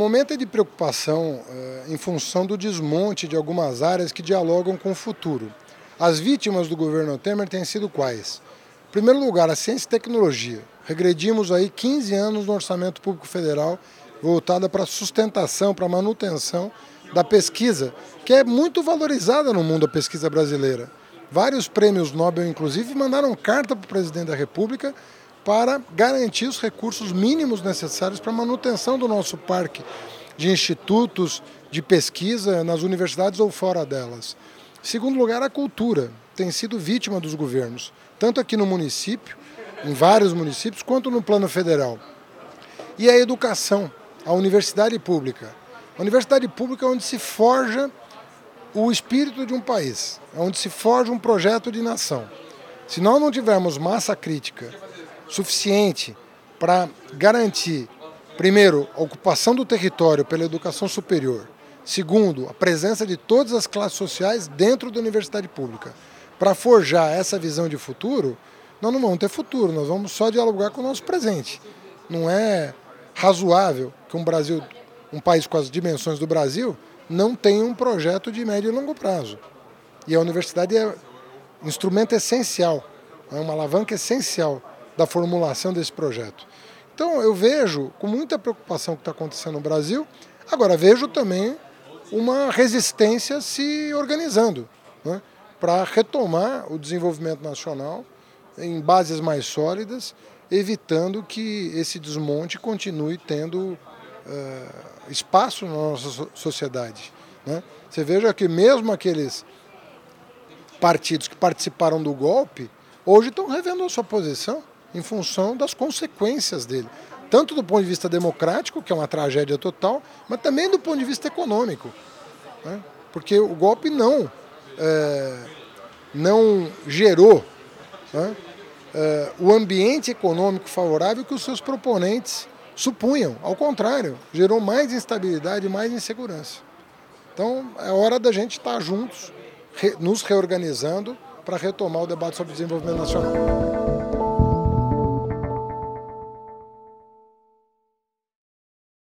momento é de preocupação eh, em função do desmonte de algumas áreas que dialogam com o futuro. As vítimas do governo Temer têm sido quais? Em primeiro lugar, a ciência e tecnologia. Regredimos aí 15 anos no orçamento público federal voltada para sustentação, para manutenção da pesquisa, que é muito valorizada no mundo a pesquisa brasileira. Vários prêmios Nobel, inclusive, mandaram carta para o presidente da República para garantir os recursos mínimos necessários para a manutenção do nosso parque de institutos de pesquisa nas universidades ou fora delas. Segundo lugar, a cultura tem sido vítima dos governos, tanto aqui no município, em vários municípios, quanto no plano federal. E a educação, a universidade pública. A universidade pública é onde se forja o espírito de um país, é onde se forja um projeto de nação. Se nós não tivermos massa crítica suficiente para garantir, primeiro, a ocupação do território pela educação superior, segundo, a presença de todas as classes sociais dentro da universidade pública, para forjar essa visão de futuro, nós não vamos ter futuro, nós vamos só dialogar com o nosso presente. Não é razoável que um Brasil, um país com as dimensões do Brasil, não tenha um projeto de médio e longo prazo. E a universidade é instrumento essencial, é uma alavanca essencial da formulação desse projeto. Então eu vejo com muita preocupação o que está acontecendo no Brasil, agora vejo também uma resistência se organizando né, para retomar o desenvolvimento nacional em bases mais sólidas, evitando que esse desmonte continue tendo uh, espaço na nossa sociedade. Né? Você veja que mesmo aqueles partidos que participaram do golpe, hoje estão revendo a sua posição em função das consequências dele. Tanto do ponto de vista democrático, que é uma tragédia total, mas também do ponto de vista econômico. Né? Porque o golpe não, é, não gerou né, é, o ambiente econômico favorável que os seus proponentes supunham. Ao contrário, gerou mais instabilidade e mais insegurança. Então é hora da gente estar juntos, nos reorganizando para retomar o debate sobre desenvolvimento nacional.